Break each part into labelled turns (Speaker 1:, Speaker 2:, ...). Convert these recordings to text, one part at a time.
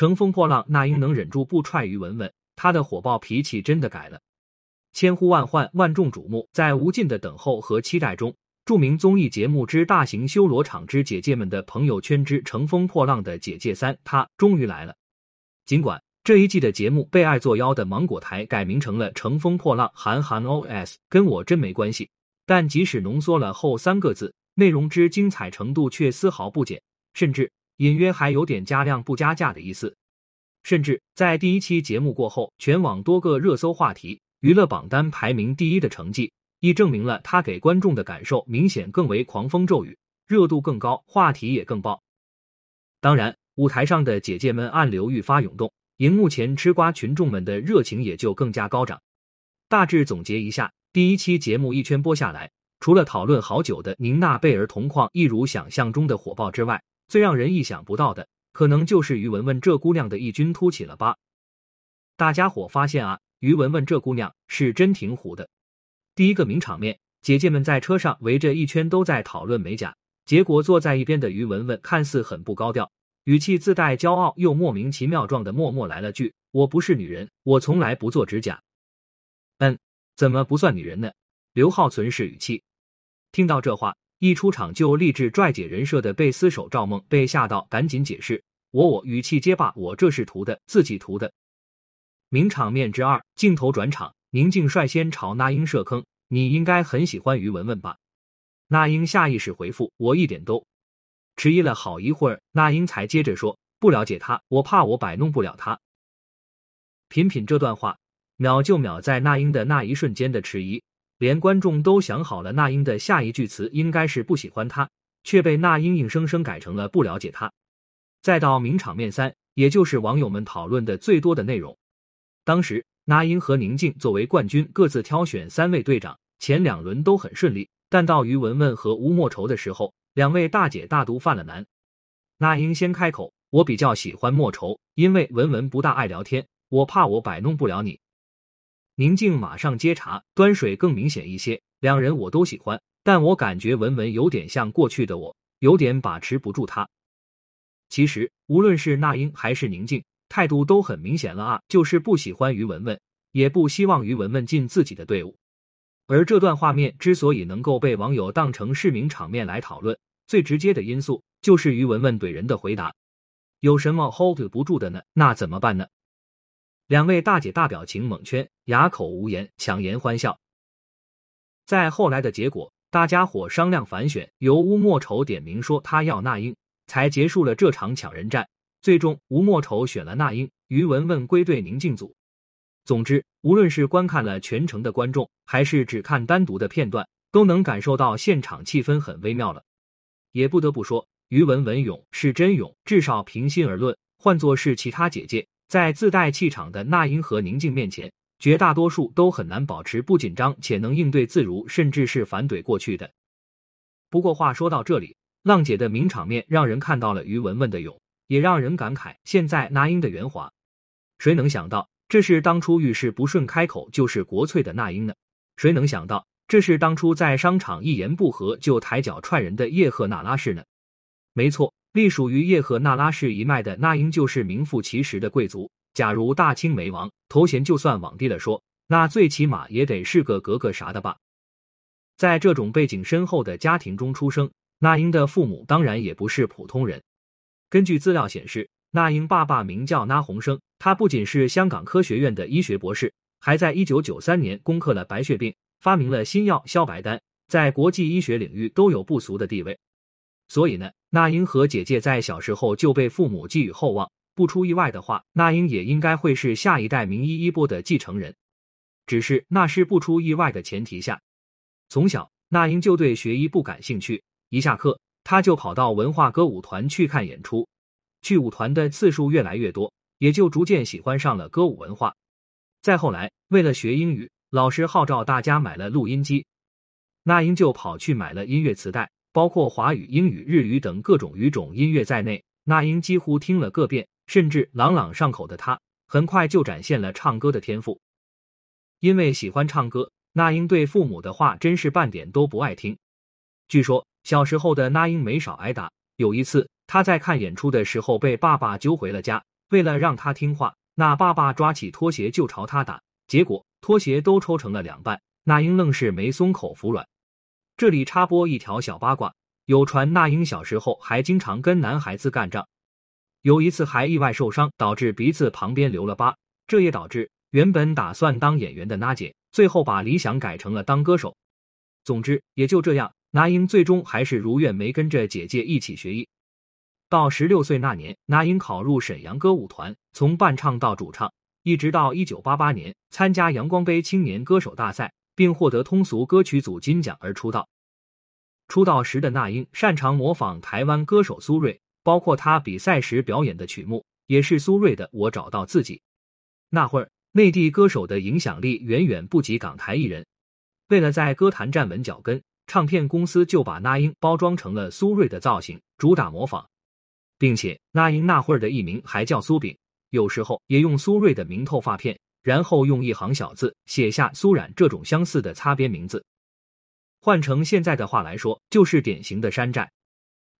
Speaker 1: 乘风破浪，那英能忍住不踹于文文，她的火爆脾气真的改了。千呼万唤，万众瞩目，在无尽的等候和期待中，著名综艺节目之大型修罗场之姐姐们的朋友圈之乘风破浪的姐姐三，她终于来了。尽管这一季的节目被爱作妖的芒果台改名成了《乘风破浪韩寒 OS》，跟我真没关系。但即使浓缩了后三个字，内容之精彩程度却丝毫不减，甚至隐约还有点加量不加价的意思。甚至在第一期节目过后，全网多个热搜话题。娱乐榜单排名第一的成绩，亦证明了他给观众的感受明显更为狂风骤雨，热度更高，话题也更爆。当然，舞台上的姐姐们暗流愈发涌动，荧幕前吃瓜群众们的热情也就更加高涨。大致总结一下，第一期节目一圈播下来，除了讨论好久的宁娜贝儿同框一如想象中的火爆之外，最让人意想不到的，可能就是于文文这姑娘的异军突起了吧？大家伙发现啊？于文文这姑娘是真挺虎的。第一个名场面，姐姐们在车上围着一圈都在讨论美甲，结果坐在一边的于文文看似很不高调，语气自带骄傲又莫名其妙状的默默来了句：“我不是女人，我从来不做指甲。”嗯，怎么不算女人呢？刘浩存是语气。听到这话，一出场就立志拽姐人设的贝斯手赵梦被吓到，赶紧解释：“我我语气结巴，我这是涂的，自己涂的。”名场面之二，镜头转场，宁静率先朝那英设坑。你应该很喜欢于文文吧？那英下意识回复：“我一点都。”迟疑了好一会儿，那英才接着说：“不了解他，我怕我摆弄不了他。”品品这段话，秒就秒在那英的那一瞬间的迟疑，连观众都想好了，那英的下一句词应该是不喜欢他，却被那英硬生生改成了不了解他。再到名场面三，也就是网友们讨论的最多的内容。当时，那英和宁静作为冠军，各自挑选三位队长。前两轮都很顺利，但到于文文和吴莫愁的时候，两位大姐大都犯了难。那英先开口：“我比较喜欢莫愁，因为文文不大爱聊天，我怕我摆弄不了你。”宁静马上接茬：“端水更明显一些，两人我都喜欢，但我感觉文文有点像过去的我，有点把持不住他。”其实，无论是那英还是宁静。态度都很明显了啊，就是不喜欢于文文，也不希望于文文进自己的队伍。而这段画面之所以能够被网友当成市民场面来讨论，最直接的因素就是于文文怼人的回答：“有什么 hold 不住的呢？那怎么办呢？”两位大姐大表情蒙圈，哑口无言，强颜欢笑。在后来的结果，大家伙商量反选，由吴莫愁点名说他要那英，才结束了这场抢人战。最终，吴莫愁选了那英，于文文归队宁静组。总之，无论是观看了全程的观众，还是只看单独的片段，都能感受到现场气氛很微妙了。也不得不说，于文文勇是真勇，至少平心而论，换作是其他姐姐，在自带气场的那英和宁静面前，绝大多数都很难保持不紧张且能应对自如，甚至是反怼过去的。不过话说到这里，浪姐的名场面让人看到了于文文的勇。也让人感慨，现在那英的圆滑，谁能想到这是当初遇事不顺开口就是国粹的那英呢？谁能想到这是当初在商场一言不合就抬脚踹人的叶赫那拉氏呢？没错，隶属于叶赫那拉氏一脉的那英就是名副其实的贵族。假如大清没亡，头衔就算往低了说，那最起码也得是个格格啥的吧？在这种背景深厚的家庭中出生，那英的父母当然也不是普通人。根据资料显示，那英爸爸名叫那鸿生，他不仅是香港科学院的医学博士，还在一九九三年攻克了白血病，发明了新药消白丹，在国际医学领域都有不俗的地位。所以呢，那英和姐姐在小时候就被父母寄予厚望，不出意外的话，那英也应该会是下一代名医衣钵的继承人。只是那是不出意外的前提下，从小那英就对学医不感兴趣，一下课。他就跑到文化歌舞团去看演出，去舞团的次数越来越多，也就逐渐喜欢上了歌舞文化。再后来，为了学英语，老师号召大家买了录音机，那英就跑去买了音乐磁带，包括华语、英语、日语等各种语种音乐在内，那英几乎听了个遍，甚至朗朗上口的他，很快就展现了唱歌的天赋。因为喜欢唱歌，那英对父母的话真是半点都不爱听。据说。小时候的那英没少挨打。有一次，他在看演出的时候被爸爸揪回了家，为了让他听话，那爸爸抓起拖鞋就朝他打，结果拖鞋都抽成了两半。那英愣是没松口服软。这里插播一条小八卦，有传那英小时候还经常跟男孩子干仗，有一次还意外受伤，导致鼻子旁边留了疤，这也导致原本打算当演员的娜姐，最后把理想改成了当歌手。总之，也就这样，那英最终还是如愿没跟着姐姐一起学艺。到十六岁那年，那英考入沈阳歌舞团，从伴唱到主唱，一直到一九八八年参加阳光杯青年歌手大赛，并获得通俗歌曲组金奖而出道。出道时的那英擅长模仿台湾歌手苏芮，包括他比赛时表演的曲目也是苏芮的《我找到自己》。那会儿，内地歌手的影响力远远不及港台艺人。为了在歌坛站稳脚跟，唱片公司就把那英包装成了苏芮的造型，主打模仿。并且那英那会儿的艺名还叫苏炳，有时候也用苏芮的名头发片，然后用一行小字写下苏冉这种相似的擦边名字。换成现在的话来说，就是典型的山寨。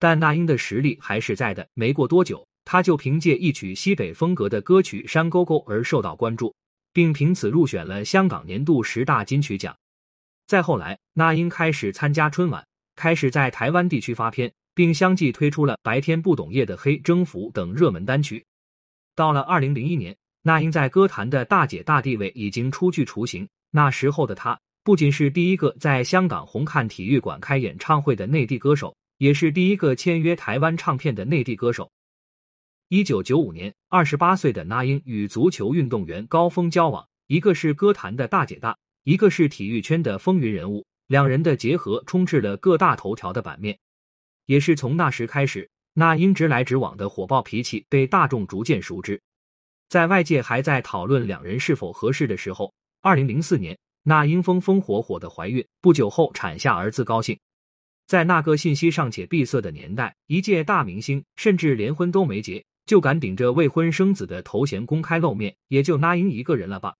Speaker 1: 但那英的实力还是在的，没过多久，他就凭借一曲西北风格的歌曲《山沟沟》而受到关注，并凭此入选了香港年度十大金曲奖。再后来，那英开始参加春晚，开始在台湾地区发片。并相继推出了《白天不懂夜的黑》《征服》等热门单曲。到了二零零一年，那英在歌坛的大姐大地位已经初具雏形。那时候的她，不仅是第一个在香港红磡体育馆开演唱会的内地歌手，也是第一个签约台湾唱片的内地歌手。一九九五年，二十八岁的那英与足球运动员高峰交往，一个是歌坛的大姐大，一个是体育圈的风云人物，两人的结合充斥了各大头条的版面。也是从那时开始，那英直来直往的火爆脾气被大众逐渐熟知。在外界还在讨论两人是否合适的时候，二零零四年，那英风风火火的怀孕，不久后产下儿子高兴。在那个信息尚且闭塞的年代，一届大明星甚至连婚都没结，就敢顶着未婚生子的头衔公开露面，也就那英一个人了吧？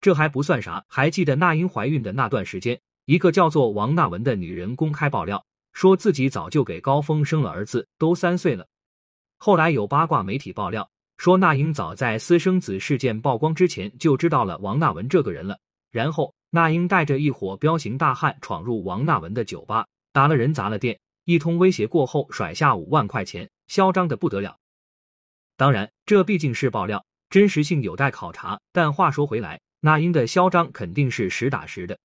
Speaker 1: 这还不算啥，还记得那英怀孕的那段时间，一个叫做王娜文的女人公开爆料。说自己早就给高峰生了儿子，都三岁了。后来有八卦媒体爆料说，那英早在私生子事件曝光之前就知道了王娜文这个人了。然后那英带着一伙彪形大汉闯入王娜文的酒吧，打了人，砸了店，一通威胁过后，甩下五万块钱，嚣张的不得了。当然，这毕竟是爆料，真实性有待考察。但话说回来，那英的嚣张肯定是实打实的。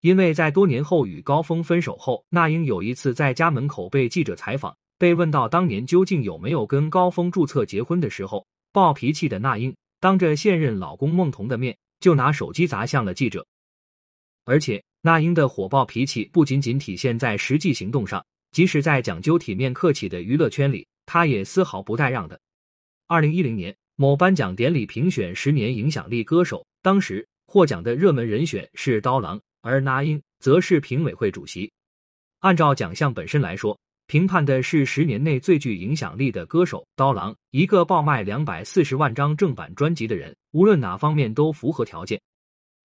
Speaker 1: 因为在多年后与高峰分手后，那英有一次在家门口被记者采访，被问到当年究竟有没有跟高峰注册结婚的时候，暴脾气的那英当着现任老公孟彤的面就拿手机砸向了记者。而且那英的火爆脾气不仅仅体现在实际行动上，即使在讲究体面客气的娱乐圈里，她也丝毫不带让的。二零一零年某颁奖典礼评选十年影响力歌手，当时获奖的热门人选是刀郎。而那英则是评委会主席。按照奖项本身来说，评判的是十年内最具影响力的歌手刀郎，一个爆卖两百四十万张正版专辑的人，无论哪方面都符合条件。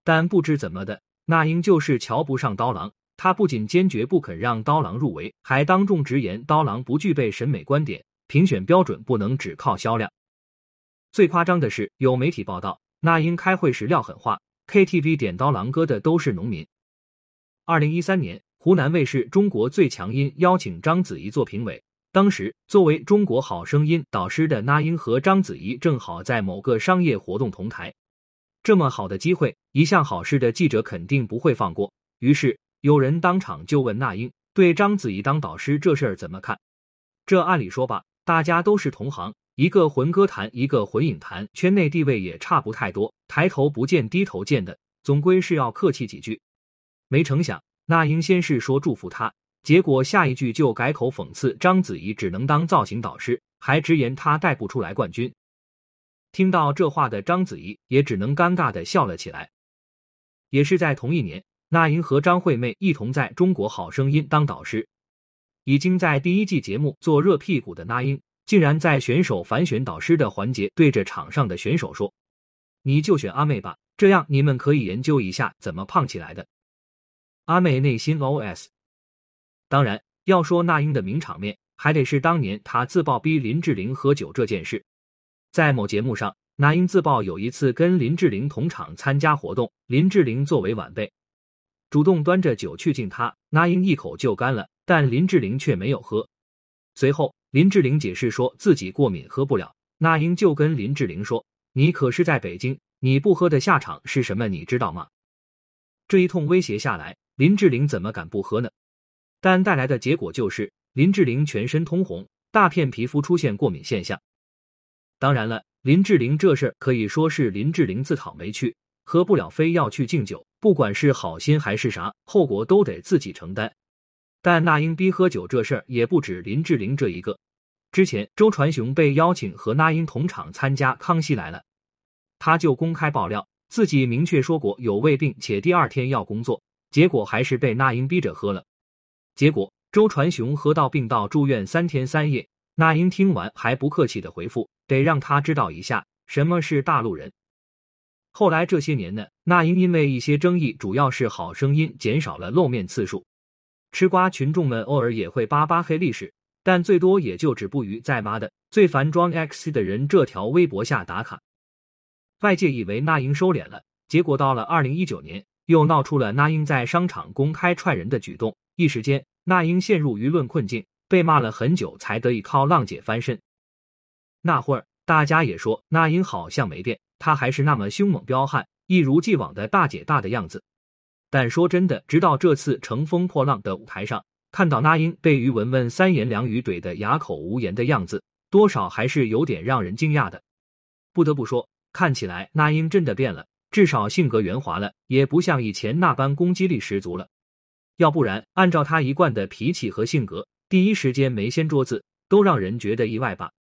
Speaker 1: 但不知怎么的，那英就是瞧不上刀郎。他不仅坚决不肯让刀郎入围，还当众直言刀郎不具备审美观点，评选标准不能只靠销量。最夸张的是，有媒体报道，那英开会时撂狠话。KTV 点刀郎歌的都是农民。二零一三年，湖南卫视《中国最强音》邀请章子怡做评委，当时作为《中国好声音》导师的那英和章子怡正好在某个商业活动同台。这么好的机会，一向好事的记者肯定不会放过。于是有人当场就问那英对章子怡当导师这事儿怎么看？这按理说吧，大家都是同行。一个混歌坛，一个混影坛，圈内地位也差不太多，抬头不见低头见的，总归是要客气几句。没成想，那英先是说祝福他，结果下一句就改口讽刺章子怡只能当造型导师，还直言他带不出来冠军。听到这话的章子怡也只能尴尬的笑了起来。也是在同一年，那英和张惠妹一同在中国好声音当导师，已经在第一季节目做热屁股的那英。竟然在选手反选导师的环节，对着场上的选手说：“你就选阿妹吧，这样你们可以研究一下怎么胖起来的。”阿妹内心 OS。当然，要说那英的名场面，还得是当年她自曝逼林志玲喝酒这件事。在某节目上，那英自曝有一次跟林志玲同场参加活动，林志玲作为晚辈，主动端着酒去敬他，那英一口就干了，但林志玲却没有喝。随后，林志玲解释说自己过敏喝不了，那英就跟林志玲说：“你可是在北京，你不喝的下场是什么？你知道吗？”这一通威胁下来，林志玲怎么敢不喝呢？但带来的结果就是林志玲全身通红，大片皮肤出现过敏现象。当然了，林志玲这事可以说是林志玲自讨没趣，喝不了非要去敬酒，不管是好心还是啥，后果都得自己承担。但那英逼喝酒这事儿也不止林志玲这一个。之前周传雄被邀请和那英同场参加《康熙来了》，他就公开爆料自己明确说过有胃病，且第二天要工作，结果还是被那英逼着喝了。结果周传雄喝到病到住院三天三夜，那英听完还不客气的回复：“得让他知道一下什么是大陆人。”后来这些年呢，那英因为一些争议，主要是《好声音》减少了露面次数。吃瓜群众们偶尔也会扒扒黑历史，但最多也就止步于在妈的最烦装 X 的人这条微博下打卡。外界以为那英收敛了，结果到了二零一九年，又闹出了那英在商场公开踹人的举动，一时间那英陷入舆论困境，被骂了很久才得以靠浪姐翻身。那会儿大家也说那英好像没变，她还是那么凶猛彪悍，一如既往的大姐大的样子。但说真的，直到这次乘风破浪的舞台上，看到那英被于文文三言两语怼得哑口无言的样子，多少还是有点让人惊讶的。不得不说，看起来那英真的变了，至少性格圆滑了，也不像以前那般攻击力十足了。要不然，按照他一贯的脾气和性格，第一时间没掀桌子，都让人觉得意外吧。